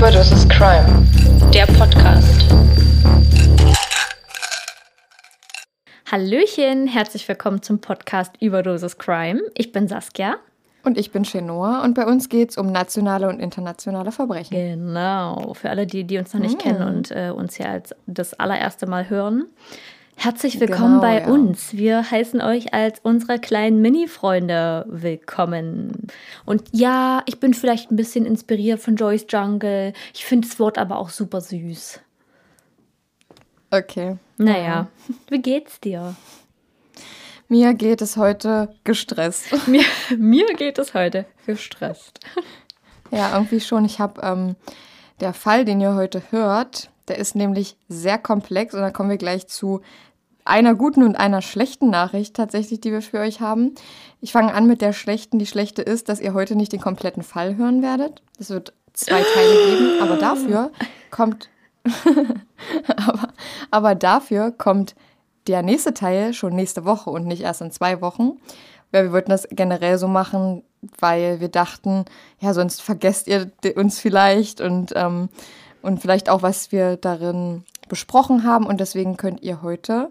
Überdosis Crime, der Podcast. Hallöchen, herzlich willkommen zum Podcast Überdosis Crime. Ich bin Saskia. Und ich bin Chenoa und bei uns geht es um nationale und internationale Verbrechen. Genau, für alle, die, die uns noch nicht Mm. kennen und äh, uns hier als das allererste Mal hören. Herzlich willkommen Genau, bei ja. uns. Wir heißen euch als unsere kleinen Mini-Freunde willkommen. Und ja, ich bin vielleicht ein bisschen inspiriert von Joyce Jungle. Ich finde das Wort aber auch super süß. Okay. Naja, wie geht's dir? Mir geht es heute gestresst. Mir, mir geht es heute gestresst. ja, irgendwie schon. Ich habe ähm, der Fall, den ihr heute hört, der ist nämlich sehr komplex und da kommen wir gleich zu einer guten und einer schlechten Nachricht tatsächlich, die wir für euch haben. Ich fange an mit der schlechten. Die schlechte ist, dass ihr heute nicht den kompletten Fall hören werdet. Es wird zwei Teile geben, aber dafür kommt aber, aber dafür kommt der nächste Teil schon nächste Woche und nicht erst in zwei Wochen. Weil wir wollten das generell so machen, weil wir dachten, ja, sonst vergesst ihr uns vielleicht und, ähm, und vielleicht auch, was wir darin besprochen haben. Und deswegen könnt ihr heute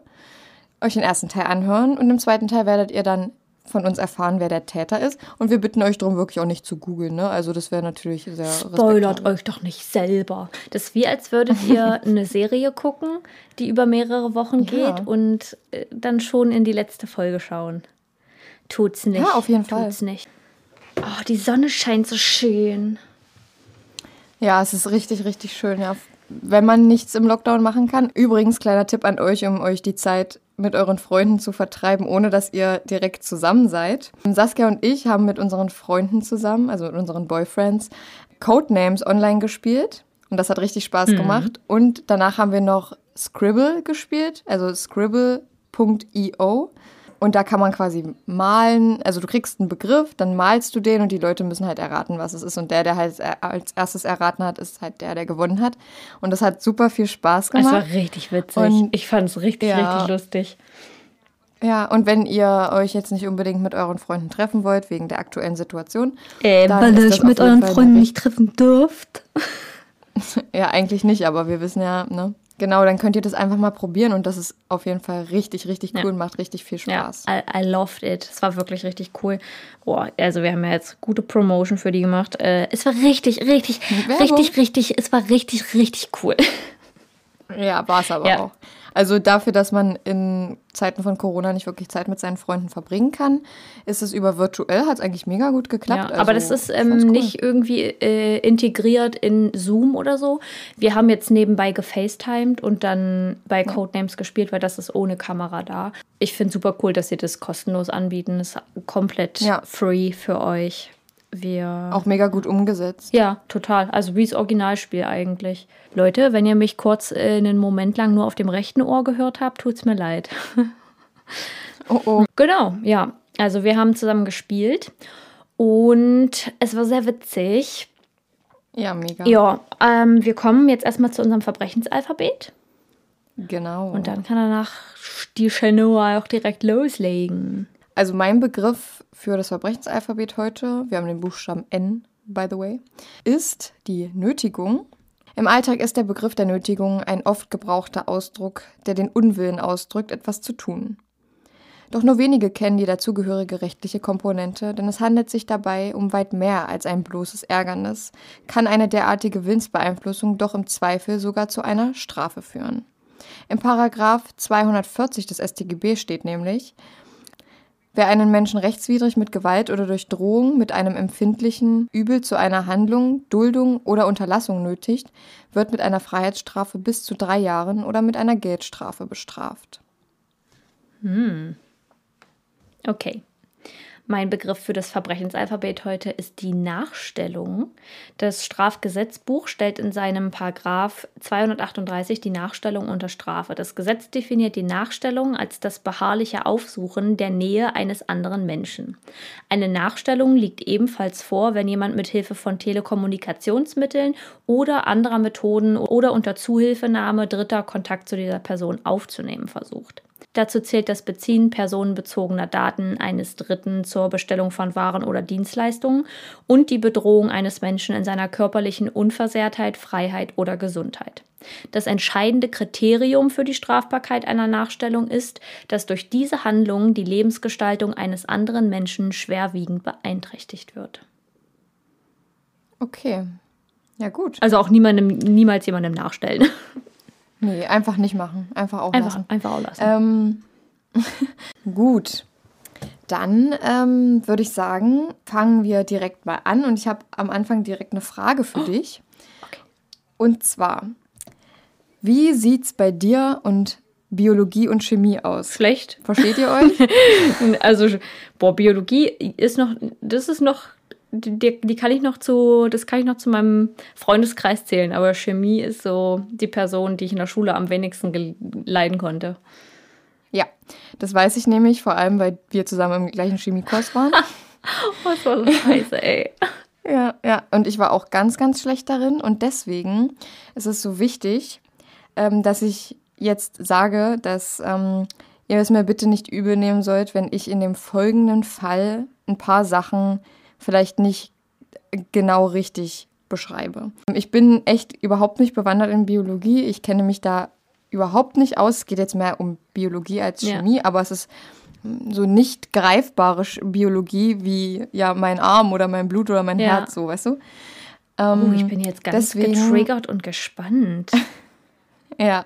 euch den ersten Teil anhören und im zweiten Teil werdet ihr dann von uns erfahren, wer der Täter ist. Und wir bitten euch darum, wirklich auch nicht zu googeln. Ne? Also das wäre natürlich sehr Spoilert euch doch nicht selber. Das ist wie, als würdet ihr eine Serie gucken, die über mehrere Wochen Ja. geht und äh, dann schon in die letzte Folge schauen. Tut's nicht. Ja, auf jeden Fall. Tut's nicht. Oh, die Sonne scheint so schön. Ja, es ist richtig, richtig schön, ja. Wenn man nichts im Lockdown machen kann. Übrigens, kleiner Tipp an euch, um euch die Zeit mit euren Freunden zu vertreiben, ohne dass ihr direkt zusammen seid. Saskia und ich haben mit unseren Freunden zusammen, also mit unseren Boyfriends, Codenames online gespielt. Und das hat richtig Spaß gemacht. Und danach haben wir noch Scribble gespielt, also scribble.io. Und da kann man quasi malen, also du kriegst einen Begriff, dann malst du den und die Leute müssen halt erraten, was es ist. Und der, der halt als erstes erraten hat, ist halt der, der gewonnen hat. Und das hat super viel Spaß Es gemacht. war richtig witzig. Und- ich fand es richtig, Ja. richtig lustig. Ja, und wenn ihr euch jetzt nicht unbedingt mit euren Freunden treffen wollt, wegen der aktuellen Situation, Äh, dann weil ihr euch mit euren Fall Freunden nicht treffen dürft. Ja, eigentlich nicht, aber wir wissen ja, ne? Genau, dann könnt ihr das einfach mal probieren und das ist auf jeden Fall richtig, richtig cool Ja. und macht richtig viel Ja, Spaß. I, I loved it. Es war wirklich richtig cool. Boah, also wir haben ja jetzt gute Promotion für die gemacht. Äh, es war richtig, richtig, richtig, richtig, es war richtig, richtig cool. Ja, war es aber Ja. auch. Also dafür, dass man in Zeiten von Corona nicht wirklich Zeit mit seinen Freunden verbringen kann, ist es über virtuell, hat es eigentlich mega gut geklappt. Ja, aber das Also, ist ähm, cool. nicht irgendwie äh, integriert in Zoom oder so. Wir haben jetzt nebenbei gefacetimed und dann bei Codenames gespielt, weil das ist ohne Kamera da. Ich finde super cool, dass sie das kostenlos anbieten. Das ist komplett Ja. free für euch. Wir auch mega gut umgesetzt. Ja, total. Also wie das Originalspiel eigentlich. Leute, wenn ihr mich kurz äh, einen Moment lang nur auf dem rechten Ohr gehört habt, tut's mir leid. Oh, oh. Genau, ja. Also wir haben zusammen gespielt und es war sehr witzig. Ja, mega. Ja, ähm, wir kommen jetzt erstmal zu unserem Verbrechensalphabet Genau. und dann kann danach die Chenoa auch direkt loslegen. Also mein Begriff für das Verbrechensalphabet heute, wir haben den Buchstaben N, by the way, ist die Nötigung. Im Alltag ist der Begriff der Nötigung ein oft gebrauchter Ausdruck, der den Unwillen ausdrückt, etwas zu tun. Doch nur wenige kennen die dazugehörige rechtliche Komponente, denn es handelt sich dabei um weit mehr als ein bloßes Ärgernis, kann eine derartige Willensbeeinflussung doch im Zweifel sogar zu einer Strafe führen. Im Paragraph 240 des StGB steht nämlich, Wer einen Menschen rechtswidrig mit Gewalt oder durch Drohung mit einem empfindlichen Übel zu einer Handlung, Duldung oder Unterlassung nötigt, wird mit einer Freiheitsstrafe bis zu drei Jahren oder mit einer Geldstrafe bestraft. Okay. Mein Begriff für das Verbrechensalphabet heute ist die Nachstellung. Das Strafgesetzbuch stellt in seinem Paragraph 238 die Nachstellung unter Strafe. Das Gesetz definiert die Nachstellung als das beharrliche Aufsuchen der Nähe eines anderen Menschen. Eine Nachstellung liegt ebenfalls vor, wenn jemand mit Hilfe von Telekommunikationsmitteln oder anderer Methoden oder unter Zuhilfenahme Dritter Kontakt zu dieser Person aufzunehmen versucht. Dazu zählt das Beziehen personenbezogener Daten eines Dritten zur Bestellung von Waren oder Dienstleistungen und die Bedrohung eines Menschen in seiner körperlichen Unversehrtheit, Freiheit oder Gesundheit. Das entscheidende Kriterium für die Strafbarkeit einer Nachstellung ist, dass durch diese Handlung die Lebensgestaltung eines anderen Menschen schwerwiegend beeinträchtigt wird. Okay. Ja, gut. Also auch niemandem, niemals jemandem nachstellen. Nee, einfach nicht machen. Einfach auch Einfach, lassen. einfach auch lassen. Ähm, gut. Dann ähm, würde ich sagen, fangen wir direkt mal an. Und ich habe am Anfang direkt eine Frage für dich. okay. Und zwar, wie sieht's bei dir und Biologie und Chemie aus? Schlecht. Versteht ihr euch? Also, boah, Biologie ist noch, das ist noch, die, die kann ich noch zu, das kann ich noch zu meinem Freundeskreis zählen, aber Chemie ist so die Person, die ich in der Schule am wenigsten leiden konnte. ja, das weiß ich nämlich, vor allem, weil wir zusammen im gleichen Chemiekurs waren. Oh, so scheiße, ey. Ja, ja. Und ich war auch ganz, ganz schlecht darin. Und deswegen ist es so wichtig, ähm, dass ich jetzt sage, dass ähm, ihr es mir bitte nicht übel nehmen sollt, wenn ich in dem folgenden Fall ein paar Sachen vielleicht nicht genau richtig beschreibe. Ich bin echt überhaupt nicht bewandert in Biologie. Ich kenne mich da überhaupt nicht aus. Es geht jetzt mehr um Biologie als Ja. Chemie, aber es ist so nicht greifbare Biologie wie ja mein Arm oder mein Blut oder mein Ja. Herz, so weißt du? Oh, ich bin jetzt ganz deswegen- getriggert und gespannt. Ja.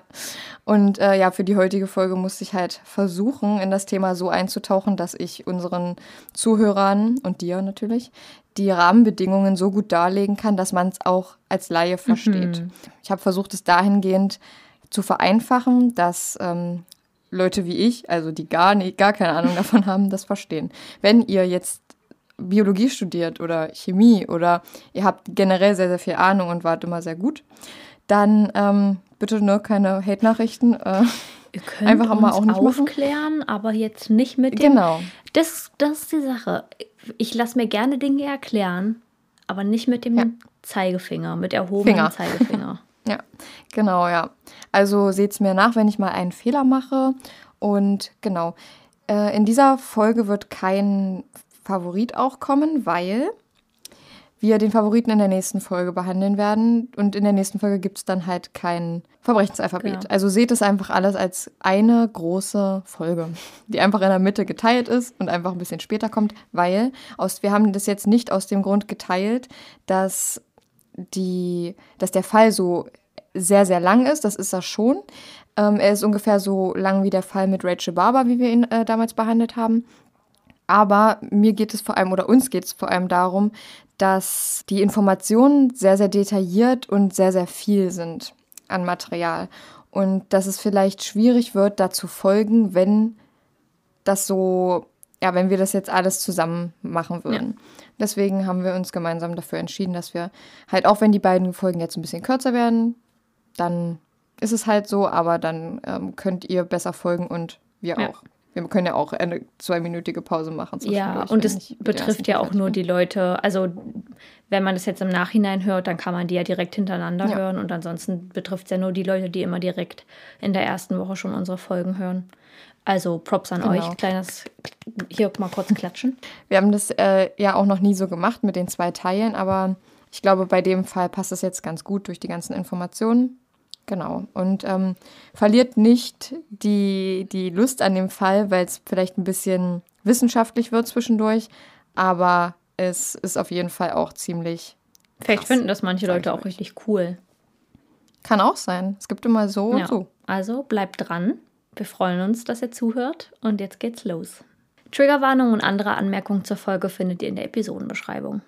Und äh, ja, für die heutige Folge musste ich halt versuchen, in das Thema so einzutauchen, dass ich unseren Zuhörern und dir natürlich die Rahmenbedingungen so gut darlegen kann, dass man es auch als Laie versteht. Ich habe versucht, es dahingehend zu vereinfachen, dass ähm, Leute wie ich, also die gar, nicht, gar keine Ahnung davon haben, das verstehen. Wenn ihr jetzt Biologie studiert oder Chemie oder ihr habt generell sehr, sehr viel Ahnung und wart immer sehr gut, dann ähm, bitte nur keine Hate-Nachrichten. Äh, Ihr könnt Einfach uns mal auch nicht machen. aufklären, aber jetzt nicht mit dem. genau. Das, das ist die Sache. Ich lasse mir gerne Dinge erklären, aber nicht mit dem Ja. Zeigefinger, mit erhobenem Finger. Zeigefinger. Ja, genau, ja. Also seht's mir nach, wenn ich mal einen Fehler mache. Und genau, äh, in dieser Folge wird kein Favorit auch kommen, weil wir den Favoriten in der nächsten Folge behandeln werden. Und in der nächsten Folge gibt's dann halt kein Verbrechensalphabet. Genau. Also seht es einfach alles als eine große Folge, die einfach in der Mitte geteilt ist und einfach ein bisschen später kommt, weil aus, wir haben das jetzt nicht aus dem Grund geteilt, dass die, dass der Fall so sehr, sehr lang ist. Das ist er schon. Ähm, er ist ungefähr so lang wie der Fall mit Rachel Barber, wie wir ihn äh, damals behandelt haben. Aber mir geht es vor allem, oder uns geht es vor allem darum, dass die Informationen sehr, sehr detailliert und sehr, sehr viel sind an Material. Und dass es vielleicht schwierig wird, da zu folgen, wenn das so, ja, wenn wir das jetzt alles zusammen machen würden. Deswegen haben wir uns gemeinsam dafür entschieden, dass wir halt, auch wenn die beiden Folgen jetzt ein bisschen kürzer werden, dann ist es halt so, aber dann ähm, könnt ihr besser folgen und wir Ja. auch. Wir können ja auch eine zweiminütige Pause machen. Ja, und es betrifft ja auch nur die Leute, also wenn man das jetzt im Nachhinein hört, dann kann man die ja direkt hintereinander Ja. hören und ansonsten betrifft es ja nur die Leute, die immer direkt in der ersten Woche schon unsere Folgen hören. Also Props an Genau. euch, kleines, hier mal kurz klatschen. Wir haben das äh, ja auch noch nie so gemacht mit den zwei Teilen, aber ich glaube, bei dem Fall passt es jetzt ganz gut durch die ganzen Informationen. Genau. Und ähm, verliert nicht die, die Lust an dem Fall, weil es vielleicht ein bisschen wissenschaftlich wird zwischendurch, aber es ist auf jeden Fall auch ziemlich. Vielleicht Krass, finden das manche Leute auch richtig cool. Kann auch sein. Es gibt immer so Ja. und so. Also bleibt dran. Wir freuen uns, dass ihr zuhört und jetzt geht's los. Triggerwarnung und andere Anmerkungen zur Folge findet ihr in der Episodenbeschreibung.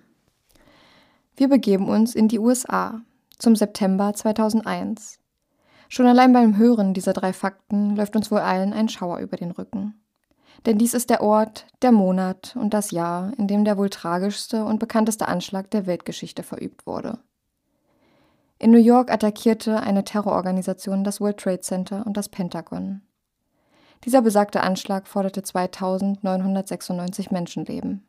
Wir begeben uns in die USA zum September 2001. Schon allein beim Hören dieser drei Fakten läuft uns wohl allen ein Schauer über den Rücken. Denn dies ist der Ort, der Monat und das Jahr, in dem der wohl tragischste und bekannteste Anschlag der Weltgeschichte verübt wurde. In New York attackierte eine Terrororganisation das World Trade Center und das Pentagon. Dieser besagte Anschlag forderte 2996 Menschenleben.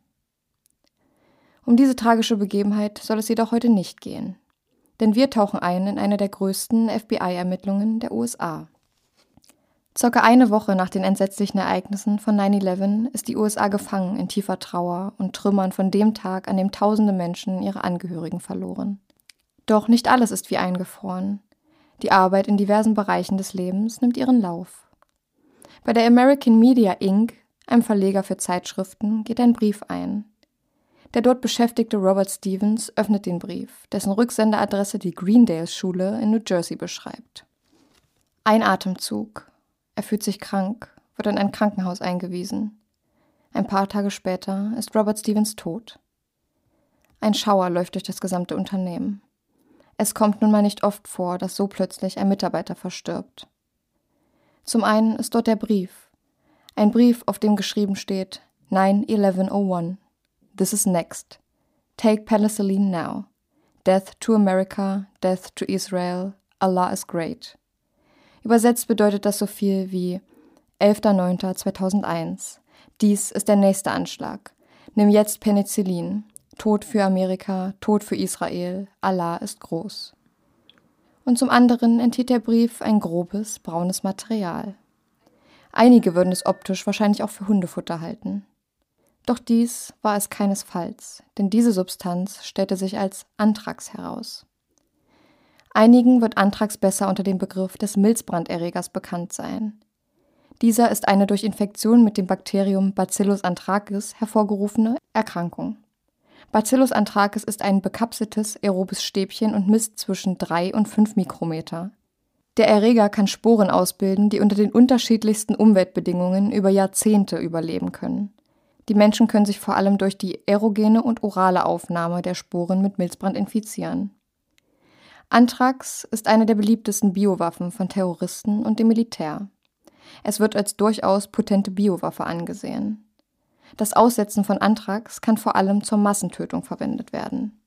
Um diese tragische Begebenheit soll es jedoch heute nicht gehen. Denn wir tauchen ein in eine der größten FBI-Ermittlungen der USA. Circa eine Woche nach den entsetzlichen Ereignissen von 9-11 ist die USA gefangen in tiefer Trauer und Trümmern von dem Tag, an dem tausende Menschen ihre Angehörigen verloren. Doch nicht alles ist wie eingefroren. Die Arbeit in diversen Bereichen des Lebens nimmt ihren Lauf. Bei der American Media Inc., einem Verleger für Zeitschriften, geht ein Brief ein. Der dort beschäftigte Robert Stevens öffnet den Brief, dessen Rücksenderadresse die Greendale Schule in New Jersey beschreibt. Ein Atemzug. Er fühlt sich krank, wird in ein Krankenhaus eingewiesen. Ein paar Tage später ist Robert Stevens tot. Ein Schauer läuft durch das gesamte Unternehmen. Es kommt nun mal nicht oft vor, dass so plötzlich ein Mitarbeiter verstirbt. Zum einen ist dort der Brief. Ein Brief, auf dem geschrieben steht 9-1101. This is next. Take penicillin now. Death to America, death to Israel. Allah is great. Übersetzt bedeutet das so viel wie 11.09.2001. Dies ist der nächste Anschlag. Nimm jetzt Penicillin. Tod für Amerika, Tod für Israel. Allah ist groß und zum anderen enthielt der Brief ein grobes, braunes Material. Einige würden es optisch wahrscheinlich auch für Hundefutter halten. Doch dies war es keinesfalls, denn diese Substanz stellte sich als Anthrax heraus. Einigen wird Anthrax besser unter dem Begriff des Milzbranderregers bekannt sein. Dieser ist eine durch Infektion mit dem Bakterium Bacillus anthracis hervorgerufene Erkrankung. Bacillus anthracis ist ein bekapseltes aerobes Stäbchen und misst zwischen 3 und 5 Mikrometer. Der Erreger kann Sporen ausbilden, die unter den unterschiedlichsten Umweltbedingungen über Jahrzehnte überleben können. Die Menschen können sich vor allem durch die aerogene und orale Aufnahme der Sporen mit Milzbrand infizieren. Anthrax ist eine der beliebtesten Biowaffen von Terroristen und dem Militär. Es wird als durchaus potente Biowaffe angesehen. Das Aussetzen von Anthrax kann vor allem zur Massentötung verwendet werden.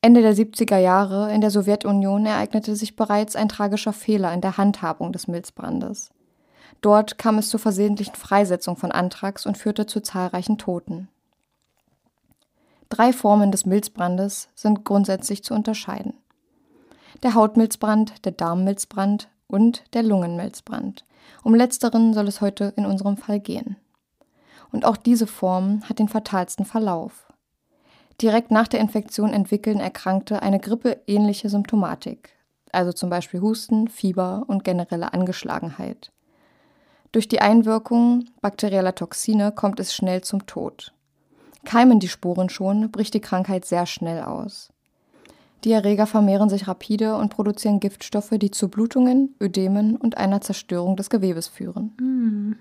Ende der 70er Jahre in der Sowjetunion ereignete sich bereits ein tragischer Fehler in der Handhabung des Milzbrandes. Dort kam es zur versehentlichen Freisetzung von Anthrax und führte zu zahlreichen Toten. Drei Formen des Milzbrandes sind grundsätzlich zu unterscheiden. Der Hautmilzbrand, der Darmmilzbrand und der Lungenmilzbrand. Um letzteren soll es heute in unserem Fall gehen und auch diese Form hat den fatalsten Verlauf. Direkt nach der Infektion entwickeln Erkrankte eine grippeähnliche Symptomatik, also zum Beispiel Husten, Fieber und generelle Angeschlagenheit. Durch die Einwirkung bakterieller Toxine kommt es schnell zum Tod. Keimen die Sporen schon, bricht die Krankheit sehr schnell aus. Die Erreger vermehren sich rapide und produzieren Giftstoffe, die zu Blutungen, Ödemen und einer Zerstörung des Gewebes führen. Mm.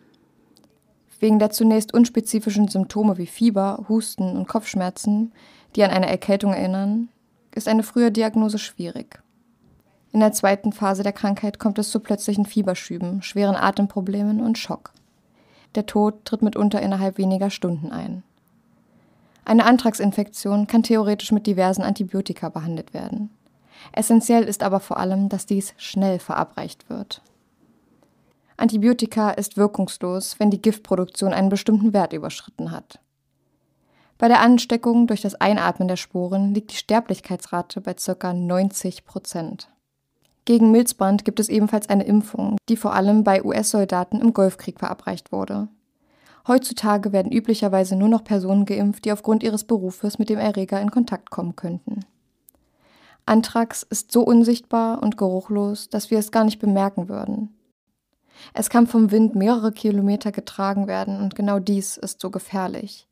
Wegen der zunächst unspezifischen Symptome wie Fieber, Husten und Kopfschmerzen, die an eine Erkältung erinnern, ist eine frühe Diagnose schwierig. In der zweiten Phase der Krankheit kommt es zu plötzlichen Fieberschüben, schweren Atemproblemen und Schock. Der Tod tritt mitunter innerhalb weniger Stunden ein. Eine Antragsinfektion kann theoretisch mit diversen Antibiotika behandelt werden. Essentiell ist aber vor allem, dass dies schnell verabreicht wird. Antibiotika ist wirkungslos, wenn die Giftproduktion einen bestimmten Wert überschritten hat. Bei der Ansteckung durch das Einatmen der Sporen liegt die Sterblichkeitsrate bei ca. 90 Prozent. Gegen Milzbrand gibt es ebenfalls eine Impfung, die vor allem bei US-Soldaten im Golfkrieg verabreicht wurde. Heutzutage werden üblicherweise nur noch Personen geimpft, die aufgrund ihres Berufes mit dem Erreger in Kontakt kommen könnten. Anthrax ist so unsichtbar und geruchlos, dass wir es gar nicht bemerken würden. Es kann vom Wind mehrere Kilometer getragen werden und genau dies ist so gefährlich.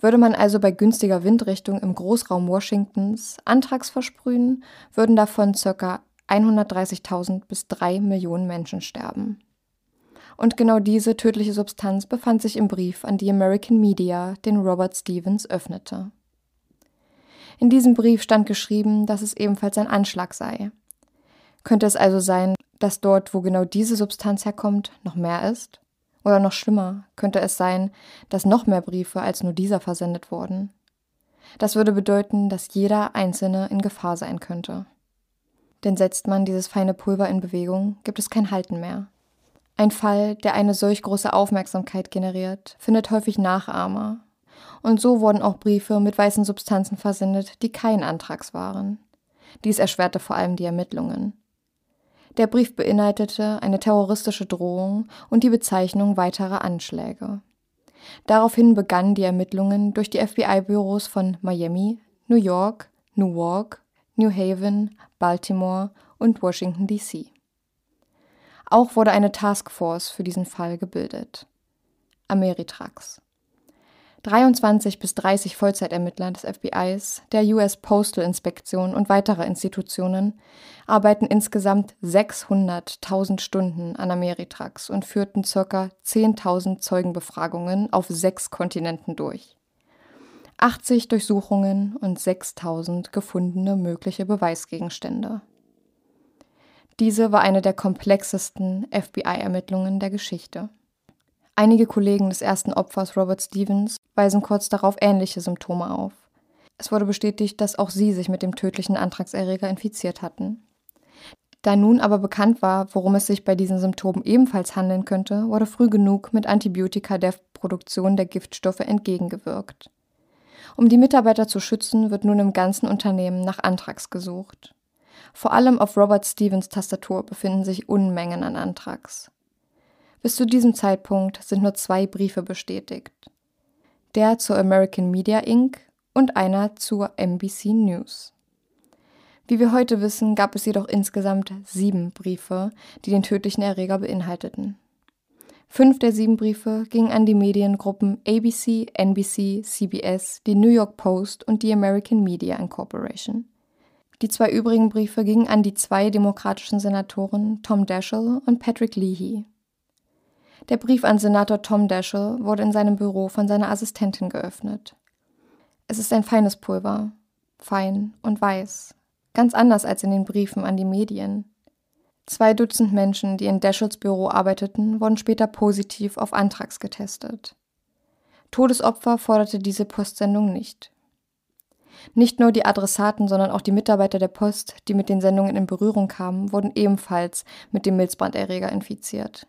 Würde man also bei günstiger Windrichtung im Großraum Washingtons Anthrax versprühen, würden davon ca. 130.000 bis 3 Millionen Menschen sterben. Und genau diese tödliche Substanz befand sich im Brief an die American Media, den Robert Stevens öffnete. In diesem Brief stand geschrieben, dass es ebenfalls ein Anschlag sei. Könnte es also sein, dass dort, wo genau diese Substanz herkommt, noch mehr ist? Oder noch schlimmer, könnte es sein, dass noch mehr Briefe als nur dieser versendet wurden? Das würde bedeuten, dass jeder einzelne in Gefahr sein könnte. Denn setzt man dieses feine Pulver in Bewegung, gibt es kein Halten mehr. Ein Fall, der eine solch große Aufmerksamkeit generiert, findet häufig Nachahmer. Und so wurden auch Briefe mit weißen Substanzen versendet, die kein Antrags waren. Dies erschwerte vor allem die Ermittlungen. Der Brief beinhaltete eine terroristische Drohung und die Bezeichnung weiterer Anschläge. Daraufhin begannen die Ermittlungen durch die FBI-Büros von Miami, New York, Newark, New Haven, Baltimore und Washington, D.C. Auch wurde eine Taskforce für diesen Fall gebildet. Ameritrax. 23 bis 30 Vollzeitermittler des FBIs, der US Postal Inspektion und weiterer Institutionen arbeiten insgesamt 600.000 Stunden an Ameritrax und führten ca. 10.000 Zeugenbefragungen auf sechs Kontinenten durch. 80 Durchsuchungen und 6.000 gefundene mögliche Beweisgegenstände. Diese war eine der komplexesten FBI-Ermittlungen der Geschichte. Einige Kollegen des ersten Opfers Robert Stevens weisen kurz darauf ähnliche Symptome auf. Es wurde bestätigt, dass auch sie sich mit dem tödlichen Antragserreger infiziert hatten. Da nun aber bekannt war, worum es sich bei diesen Symptomen ebenfalls handeln könnte, wurde früh genug mit Antibiotika der Produktion der Giftstoffe entgegengewirkt. Um die Mitarbeiter zu schützen, wird nun im ganzen Unternehmen nach Antrax gesucht. Vor allem auf Robert Stevens Tastatur befinden sich Unmengen an Antrax. Bis zu diesem Zeitpunkt sind nur zwei Briefe bestätigt. Der zur American Media Inc. und einer zur NBC News. Wie wir heute wissen, gab es jedoch insgesamt sieben Briefe, die den tödlichen Erreger beinhalteten. Fünf der sieben Briefe gingen an die Mediengruppen ABC, NBC, CBS, die New York Post und die American Media Incorporation. Die zwei übrigen Briefe gingen an die zwei demokratischen Senatoren Tom Daschle und Patrick Leahy. Der Brief an Senator Tom Daschle wurde in seinem Büro von seiner Assistentin geöffnet. Es ist ein feines Pulver, fein und weiß, ganz anders als in den Briefen an die Medien. Zwei Dutzend Menschen, die in Daschles Büro arbeiteten, wurden später positiv auf Antrax getestet. Todesopfer forderte diese Postsendung nicht. Nicht nur die Adressaten, sondern auch die Mitarbeiter der Post, die mit den Sendungen in Berührung kamen, wurden ebenfalls mit dem Milzbranderreger infiziert.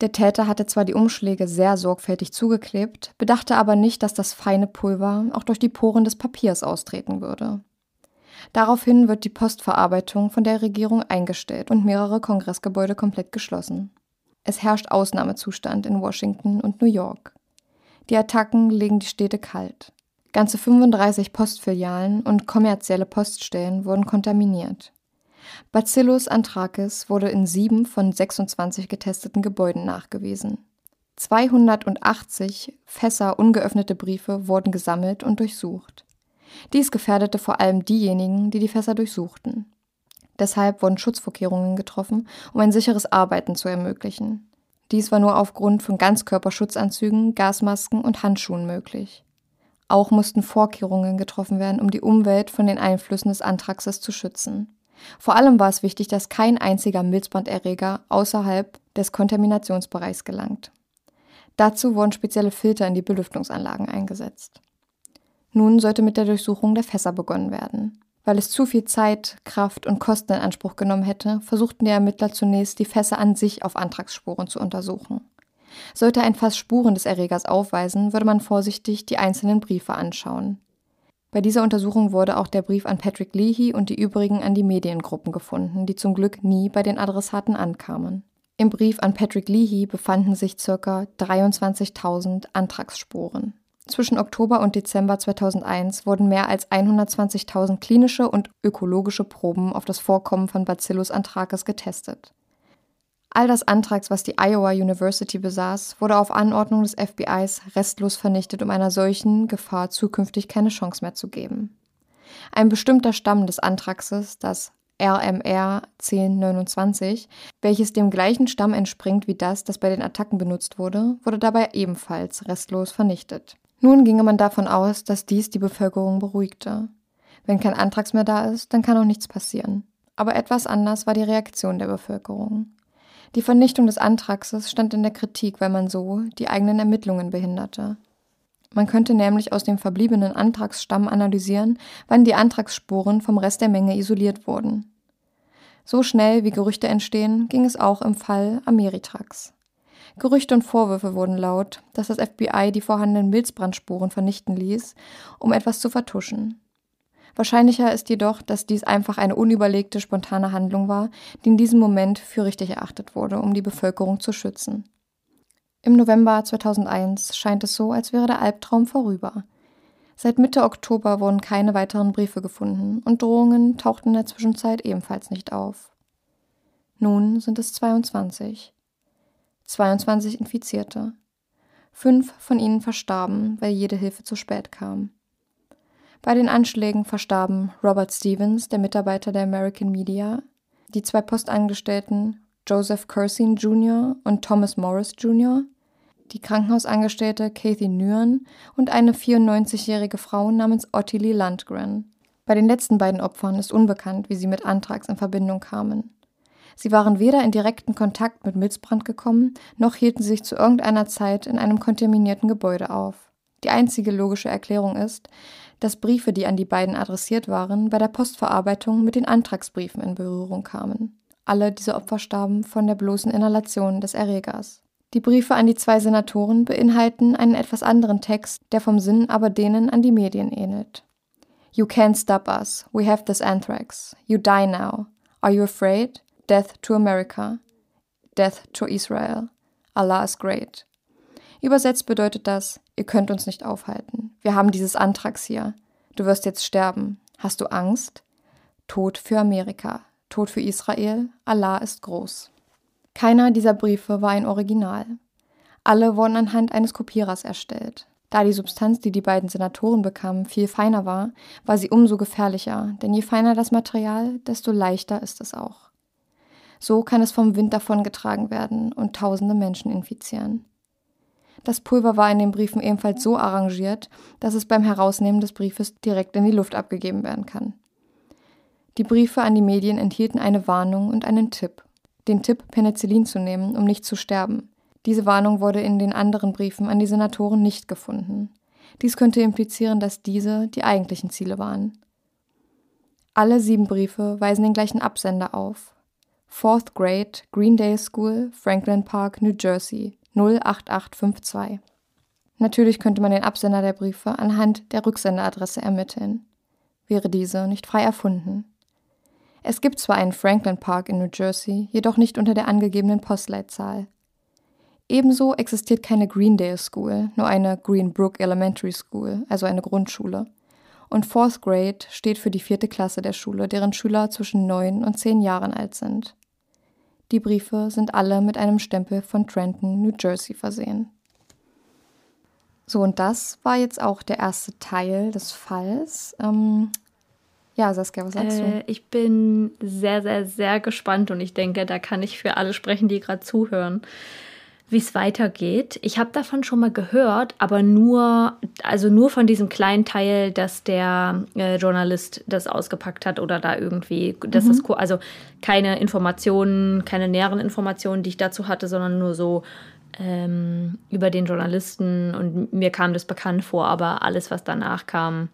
Der Täter hatte zwar die Umschläge sehr sorgfältig zugeklebt, bedachte aber nicht, dass das feine Pulver auch durch die Poren des Papiers austreten würde. Daraufhin wird die Postverarbeitung von der Regierung eingestellt und mehrere Kongressgebäude komplett geschlossen. Es herrscht Ausnahmezustand in Washington und New York. Die Attacken legen die Städte kalt. Ganze 35 Postfilialen und kommerzielle Poststellen wurden kontaminiert. Bacillus anthracis wurde in sieben von 26 getesteten Gebäuden nachgewiesen. 280 Fässer ungeöffnete Briefe wurden gesammelt und durchsucht. Dies gefährdete vor allem diejenigen, die die Fässer durchsuchten. Deshalb wurden Schutzvorkehrungen getroffen, um ein sicheres Arbeiten zu ermöglichen. Dies war nur aufgrund von Ganzkörperschutzanzügen, Gasmasken und Handschuhen möglich. Auch mussten Vorkehrungen getroffen werden, um die Umwelt von den Einflüssen des Anthraxes zu schützen. Vor allem war es wichtig, dass kein einziger Milzbranderreger außerhalb des Kontaminationsbereichs gelangt. Dazu wurden spezielle Filter in die Belüftungsanlagen eingesetzt. Nun sollte mit der Durchsuchung der Fässer begonnen werden. Weil es zu viel Zeit, Kraft und Kosten in Anspruch genommen hätte, versuchten die Ermittler zunächst, die Fässer an sich auf Antragsspuren zu untersuchen. Sollte ein Fass Spuren des Erregers aufweisen, würde man vorsichtig die einzelnen Briefe anschauen. Bei dieser Untersuchung wurde auch der Brief an Patrick Leahy und die übrigen an die Mediengruppen gefunden, die zum Glück nie bei den Adressaten ankamen. Im Brief an Patrick Leahy befanden sich ca. 23.000 Antragsspuren. Zwischen Oktober und Dezember 2001 wurden mehr als 120.000 klinische und ökologische Proben auf das Vorkommen von Bacillus anthracis getestet. All das Antrags, was die Iowa University besaß, wurde auf Anordnung des FBIs restlos vernichtet, um einer solchen Gefahr zukünftig keine Chance mehr zu geben. Ein bestimmter Stamm des Antraxes, das RMR 1029, welches dem gleichen Stamm entspringt wie das, das bei den Attacken benutzt wurde, wurde dabei ebenfalls restlos vernichtet. Nun ginge man davon aus, dass dies die Bevölkerung beruhigte. Wenn kein Antrax mehr da ist, dann kann auch nichts passieren. Aber etwas anders war die Reaktion der Bevölkerung. Die Vernichtung des Antraxes stand in der Kritik, weil man so die eigenen Ermittlungen behinderte. Man könnte nämlich aus dem verbliebenen Antragsstamm analysieren, wann die Antragsspuren vom Rest der Menge isoliert wurden. So schnell wie Gerüchte entstehen, ging es auch im Fall Ameritrax. Gerüchte und Vorwürfe wurden laut, dass das FBI die vorhandenen Milzbrandspuren vernichten ließ, um etwas zu vertuschen. Wahrscheinlicher ist jedoch, dass dies einfach eine unüberlegte, spontane Handlung war, die in diesem Moment für richtig erachtet wurde, um die Bevölkerung zu schützen. Im November 2001 scheint es so, als wäre der Albtraum vorüber. Seit Mitte Oktober wurden keine weiteren Briefe gefunden und Drohungen tauchten in der Zwischenzeit ebenfalls nicht auf. Nun sind es 22. 22 Infizierte. Fünf von ihnen verstarben, weil jede Hilfe zu spät kam. Bei den Anschlägen verstarben Robert Stevens, der Mitarbeiter der American Media, die zwei Postangestellten Joseph Cursin Jr. und Thomas Morris Jr., die Krankenhausangestellte Kathy Nguyen und eine 94-jährige Frau namens Ottilie Landgren. Bei den letzten beiden Opfern ist unbekannt, wie sie mit Antrax in Verbindung kamen. Sie waren weder in direkten Kontakt mit Milzbrand gekommen, noch hielten sie sich zu irgendeiner Zeit in einem kontaminierten Gebäude auf. Die einzige logische Erklärung ist, dass Briefe, die an die beiden adressiert waren, bei der Postverarbeitung mit den Antragsbriefen in Berührung kamen. Alle diese Opfer starben von der bloßen Inhalation des Erregers. Die Briefe an die zwei Senatoren beinhalten einen etwas anderen Text, der vom Sinn aber denen an die Medien ähnelt. You can't stop us. We have this anthrax. You die now. Are you afraid? Death to America. Death to Israel. Allah is great. Übersetzt bedeutet das, ihr könnt uns nicht aufhalten. Wir haben dieses Anthrax hier. Du wirst jetzt sterben. Hast du Angst? Tod für Amerika. Tod für Israel. Allah ist groß. Keiner dieser Briefe war ein Original. Alle wurden anhand eines Kopierers erstellt. Da die Substanz, die die beiden Senatoren bekamen, viel feiner war, war sie umso gefährlicher, denn je feiner das Material, desto leichter ist es auch. So kann es vom Wind davongetragen werden und tausende Menschen infizieren. Das Pulver war in den Briefen ebenfalls so arrangiert, dass es beim Herausnehmen des Briefes direkt in die Luft abgegeben werden kann. Die Briefe an die Medien enthielten eine Warnung und einen Tipp den Tipp, Penicillin zu nehmen, um nicht zu sterben. Diese Warnung wurde in den anderen Briefen an die Senatoren nicht gefunden. Dies könnte implizieren, dass diese die eigentlichen Ziele waren. Alle sieben Briefe weisen den gleichen Absender auf. Fourth Grade, Greendale School, Franklin Park, New Jersey, 08852. Natürlich könnte man den Absender der Briefe anhand der Rücksenderadresse ermitteln. Wäre diese nicht frei erfunden. Es gibt zwar einen Franklin Park in New Jersey, jedoch nicht unter der angegebenen Postleitzahl. Ebenso existiert keine Greendale School, nur eine Greenbrook Elementary School, also eine Grundschule. Und Fourth Grade steht für die vierte Klasse der Schule, deren Schüler zwischen neun und zehn Jahren alt sind. Die Briefe sind alle mit einem Stempel von Trenton, New Jersey versehen. So, und das war jetzt auch der erste Teil des Falls. Ähm, ja, Saskia, was sagst äh, du? Ich bin sehr, sehr, sehr gespannt und ich denke, da kann ich für alle sprechen, die gerade zuhören, wie es weitergeht. Ich habe davon schon mal gehört, aber nur, also nur von diesem kleinen Teil, dass der äh, Journalist das ausgepackt hat oder da irgendwie, das mhm. ist also keine Informationen, keine näheren Informationen, die ich dazu hatte, sondern nur so ähm, über den Journalisten und mir kam das bekannt vor, aber alles, was danach kam,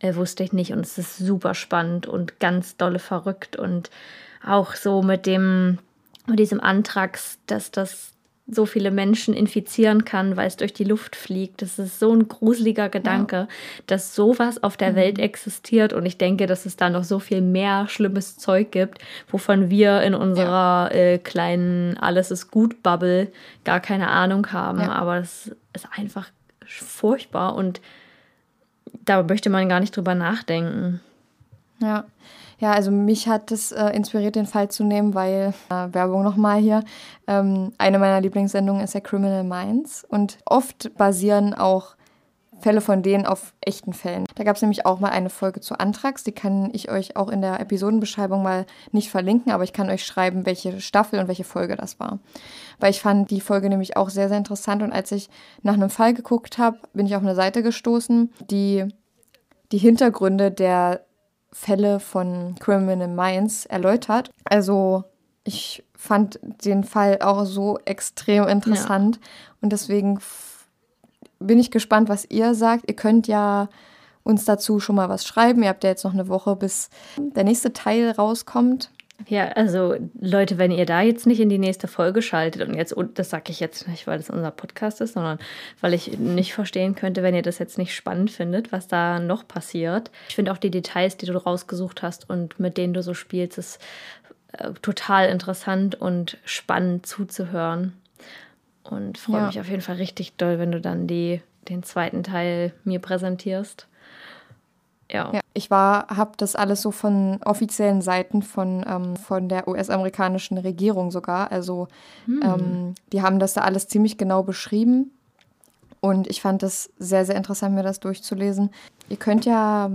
äh, wusste ich nicht. Und es ist super spannend und ganz dolle verrückt. Und auch so mit dem, mit diesem Antrax, dass das so viele Menschen infizieren kann, weil es durch die Luft fliegt. Das ist so ein gruseliger Gedanke, ja. dass sowas auf der mhm. Welt existiert. Und ich denke, dass es da noch so viel mehr schlimmes Zeug gibt, wovon wir in unserer ja. äh, kleinen Alles ist gut Bubble gar keine Ahnung haben. Ja. Aber es ist einfach furchtbar und da möchte man gar nicht drüber nachdenken. Ja. Ja, also mich hat es äh, inspiriert, den Fall zu nehmen, weil, äh, Werbung nochmal hier, ähm, eine meiner Lieblingssendungen ist ja Criminal Minds und oft basieren auch Fälle von denen auf echten Fällen. Da gab es nämlich auch mal eine Folge zu Antrax, die kann ich euch auch in der Episodenbeschreibung mal nicht verlinken, aber ich kann euch schreiben, welche Staffel und welche Folge das war. Weil ich fand die Folge nämlich auch sehr, sehr interessant und als ich nach einem Fall geguckt habe, bin ich auf eine Seite gestoßen, die die Hintergründe der Fälle von Criminal Minds erläutert. Also ich fand den Fall auch so extrem interessant ja. und deswegen bin ich gespannt, was ihr sagt. Ihr könnt ja uns dazu schon mal was schreiben. Ihr habt ja jetzt noch eine Woche, bis der nächste Teil rauskommt. Ja, also Leute, wenn ihr da jetzt nicht in die nächste Folge schaltet und jetzt, und das sage ich jetzt nicht, weil das unser Podcast ist, sondern weil ich nicht verstehen könnte, wenn ihr das jetzt nicht spannend findet, was da noch passiert. Ich finde auch die Details, die du rausgesucht hast und mit denen du so spielst, ist äh, total interessant und spannend zuzuhören. Und freue ja. mich auf jeden Fall richtig doll, wenn du dann die, den zweiten Teil mir präsentierst. Ja. ja ich war, habe das alles so von offiziellen Seiten von, ähm, von der US-amerikanischen Regierung sogar. Also hm. ähm, die haben das da alles ziemlich genau beschrieben. Und ich fand das sehr, sehr interessant, mir das durchzulesen. Ihr könnt ja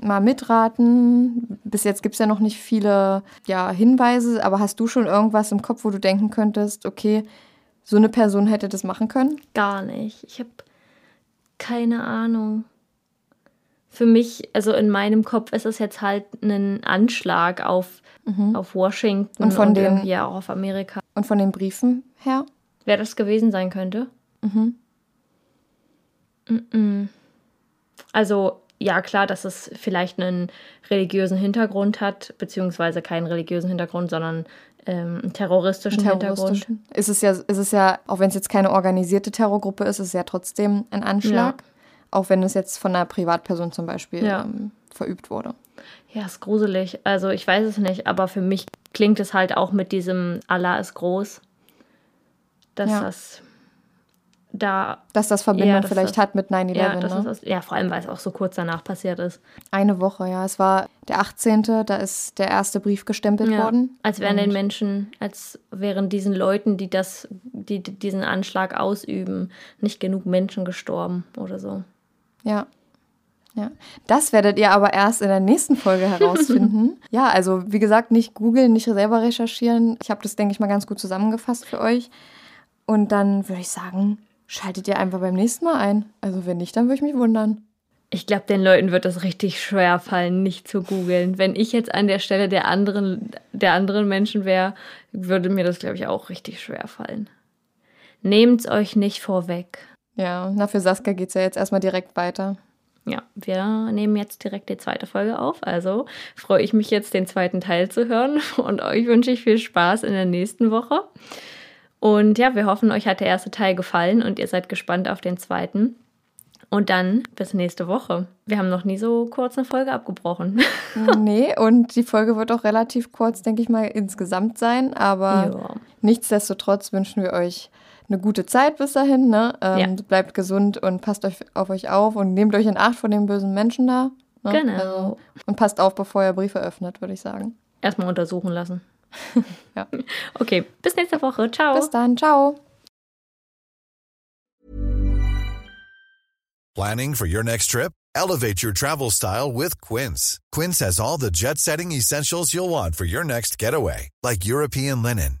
mal mitraten. Bis jetzt gibt es ja noch nicht viele ja, Hinweise, aber hast du schon irgendwas im Kopf, wo du denken könntest, okay, so eine Person hätte das machen können? Gar nicht. Ich habe keine Ahnung. Für mich, also in meinem Kopf ist es jetzt halt ein Anschlag auf, mhm. auf Washington und von und den, ja auch auf Amerika. Und von den Briefen her? Wer das gewesen sein könnte? Mhm. Also ja, klar, dass es vielleicht einen religiösen Hintergrund hat, beziehungsweise keinen religiösen Hintergrund, sondern ähm, einen terroristischen, terroristischen Hintergrund. Ist es ja, ist es ja, auch wenn es jetzt keine organisierte Terrorgruppe ist, ist es ja trotzdem ein Anschlag. Ja. Auch wenn es jetzt von einer Privatperson zum Beispiel ja. ähm, verübt wurde. Ja, ist gruselig. Also ich weiß es nicht, aber für mich klingt es halt auch mit diesem Allah ist groß, dass ja. das da. Dass das Verbindung ja, dass vielleicht das, hat mit 9-11. Ja, ne? das, ja, vor allem, weil es auch so kurz danach passiert ist. Eine Woche, ja. Es war der 18., da ist der erste Brief gestempelt ja, worden. Als wären den Menschen, als wären diesen Leuten, die das, die diesen Anschlag ausüben, nicht genug Menschen gestorben oder so. Ja. Ja, das werdet ihr aber erst in der nächsten Folge herausfinden. ja, also wie gesagt, nicht googeln, nicht selber recherchieren. Ich habe das, denke ich mal, ganz gut zusammengefasst für euch. Und dann würde ich sagen, schaltet ihr einfach beim nächsten Mal ein. Also wenn nicht, dann würde ich mich wundern. Ich glaube, den Leuten wird es richtig schwer fallen, nicht zu googeln. Wenn ich jetzt an der Stelle der anderen, der anderen Menschen wäre, würde mir das, glaube ich, auch richtig schwer fallen. Nehmt es euch nicht vorweg. Ja, na, für Saskia geht es ja jetzt erstmal direkt weiter. Ja, wir nehmen jetzt direkt die zweite Folge auf. Also freue ich mich jetzt, den zweiten Teil zu hören. Und euch wünsche ich viel Spaß in der nächsten Woche. Und ja, wir hoffen, euch hat der erste Teil gefallen und ihr seid gespannt auf den zweiten. Und dann bis nächste Woche. Wir haben noch nie so kurz eine Folge abgebrochen. nee, und die Folge wird auch relativ kurz, denke ich mal, insgesamt sein. Aber ja. nichtsdestotrotz wünschen wir euch eine gute Zeit bis dahin. Ne? Ähm, ja. Bleibt gesund und passt euch auf euch auf und nehmt euch in Acht von den bösen Menschen da. Ne? Genau. Also, und passt auf, bevor ihr Briefe öffnet, würde ich sagen. Erstmal untersuchen lassen. ja. Okay, bis nächste Woche. Ciao. Bis dann. Ciao. Planning for your next trip? Elevate your travel style with Quince. Quince has all the jet setting essentials you'll want for your next getaway, like European linen,